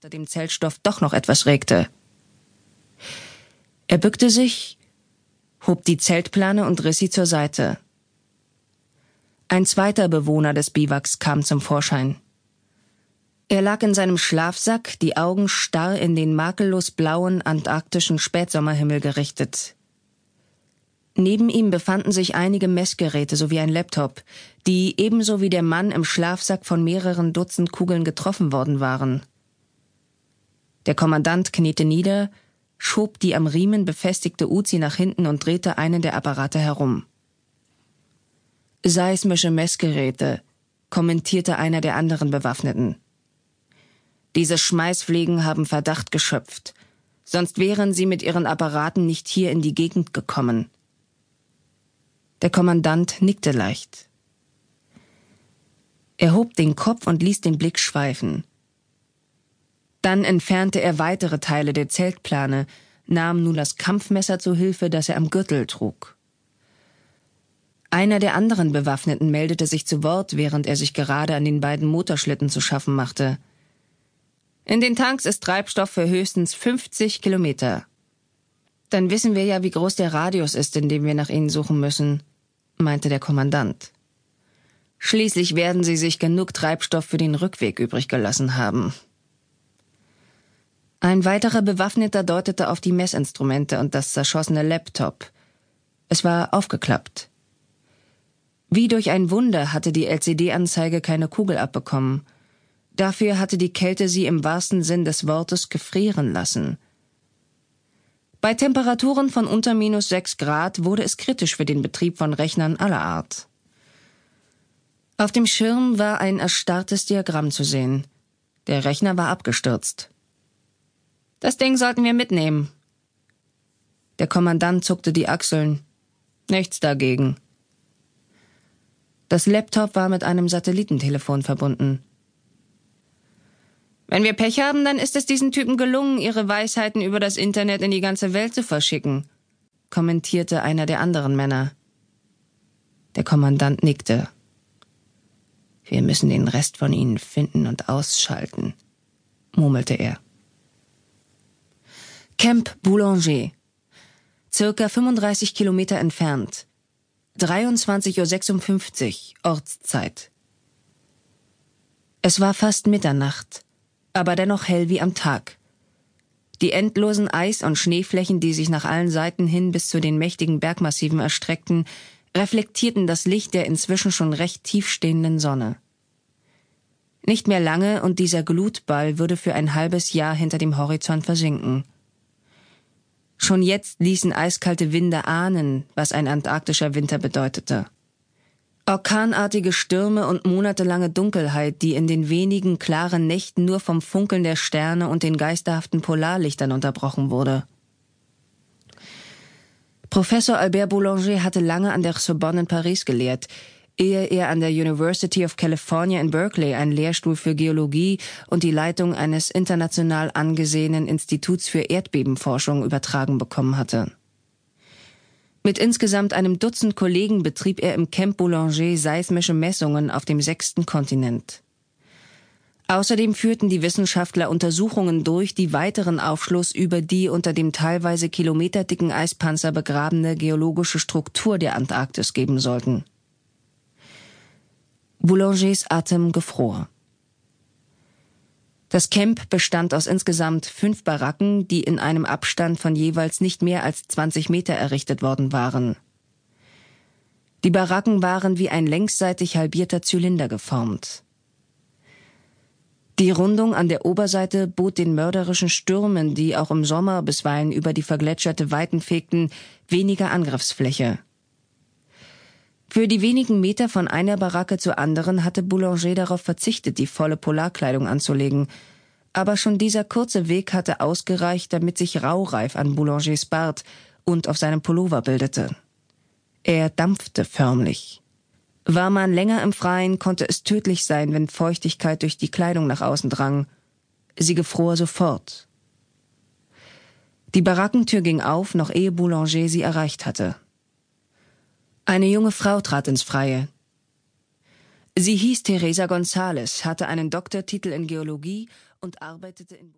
unter dem Zeltstoff doch noch etwas regte. Er bückte sich, hob die Zeltplane und riss sie zur Seite. Ein zweiter Bewohner des Biwaks kam zum Vorschein. Er lag in seinem Schlafsack, die Augen starr in den makellos blauen antarktischen Spätsommerhimmel gerichtet. Neben ihm befanden sich einige Messgeräte sowie ein Laptop, die ebenso wie der Mann im Schlafsack von mehreren Dutzend Kugeln getroffen worden waren. Der Kommandant kniete nieder, schob die am Riemen befestigte Uzi nach hinten und drehte einen der Apparate herum. Seismische Messgeräte, kommentierte einer der anderen Bewaffneten. Diese Schmeißfliegen haben Verdacht geschöpft, sonst wären sie mit ihren Apparaten nicht hier in die Gegend gekommen. Der Kommandant nickte leicht. Er hob den Kopf und ließ den Blick schweifen. Dann entfernte er weitere Teile der Zeltplane, nahm nun das Kampfmesser zu Hilfe, das er am Gürtel trug. Einer der anderen Bewaffneten meldete sich zu Wort, während er sich gerade an den beiden Motorschlitten zu schaffen machte. In den Tanks ist Treibstoff für höchstens 50 Kilometer. Dann wissen wir ja, wie groß der Radius ist, in dem wir nach ihnen suchen müssen, meinte der Kommandant. Schließlich werden sie sich genug Treibstoff für den Rückweg übrig gelassen haben. Ein weiterer Bewaffneter deutete auf die Messinstrumente und das zerschossene Laptop. Es war aufgeklappt. Wie durch ein Wunder hatte die LCD-Anzeige keine Kugel abbekommen. Dafür hatte die Kälte sie im wahrsten Sinn des Wortes gefrieren lassen. Bei Temperaturen von unter minus sechs Grad wurde es kritisch für den Betrieb von Rechnern aller Art. Auf dem Schirm war ein erstarrtes Diagramm zu sehen. Der Rechner war abgestürzt. Das Ding sollten wir mitnehmen. Der Kommandant zuckte die Achseln. Nichts dagegen. Das Laptop war mit einem Satellitentelefon verbunden. Wenn wir Pech haben, dann ist es diesen Typen gelungen, ihre Weisheiten über das Internet in die ganze Welt zu verschicken, kommentierte einer der anderen Männer. Der Kommandant nickte. Wir müssen den Rest von ihnen finden und ausschalten, murmelte er. Camp Boulanger. Circa 35 Kilometer entfernt. 23.56 Uhr Ortszeit. Es war fast Mitternacht, aber dennoch hell wie am Tag. Die endlosen Eis- und Schneeflächen, die sich nach allen Seiten hin bis zu den mächtigen Bergmassiven erstreckten, reflektierten das Licht der inzwischen schon recht tief stehenden Sonne. Nicht mehr lange und dieser Glutball würde für ein halbes Jahr hinter dem Horizont versinken. Schon jetzt ließen eiskalte Winde ahnen, was ein antarktischer Winter bedeutete. Orkanartige Stürme und monatelange Dunkelheit, die in den wenigen klaren Nächten nur vom Funkeln der Sterne und den geisterhaften Polarlichtern unterbrochen wurde. Professor Albert Boulanger hatte lange an der Sorbonne in Paris gelehrt, ehe er an der University of California in Berkeley einen Lehrstuhl für Geologie und die Leitung eines international angesehenen Instituts für Erdbebenforschung übertragen bekommen hatte. Mit insgesamt einem Dutzend Kollegen betrieb er im Camp Boulanger seismische Messungen auf dem sechsten Kontinent. Außerdem führten die Wissenschaftler Untersuchungen durch, die weiteren Aufschluss über die unter dem teilweise kilometerdicken Eispanzer begrabene geologische Struktur der Antarktis geben sollten. Boulangers Atem gefror. Das Camp bestand aus insgesamt fünf Baracken, die in einem Abstand von jeweils nicht mehr als 20 Meter errichtet worden waren. Die Baracken waren wie ein längsseitig halbierter Zylinder geformt. Die Rundung an der Oberseite bot den mörderischen Stürmen, die auch im Sommer bisweilen über die vergletscherte Weiten fegten, weniger Angriffsfläche. Für die wenigen Meter von einer Baracke zur anderen hatte Boulanger darauf verzichtet, die volle Polarkleidung anzulegen. Aber schon dieser kurze Weg hatte ausgereicht, damit sich Raureif an Boulangers Bart und auf seinem Pullover bildete. Er dampfte förmlich. War man länger im Freien, konnte es tödlich sein, wenn Feuchtigkeit durch die Kleidung nach außen drang. Sie gefror sofort. Die Barackentür ging auf, noch ehe Boulanger sie erreicht hatte. Eine junge Frau trat ins Freie. Sie hieß Teresa González, hatte einen Doktortitel in Geologie und arbeitete in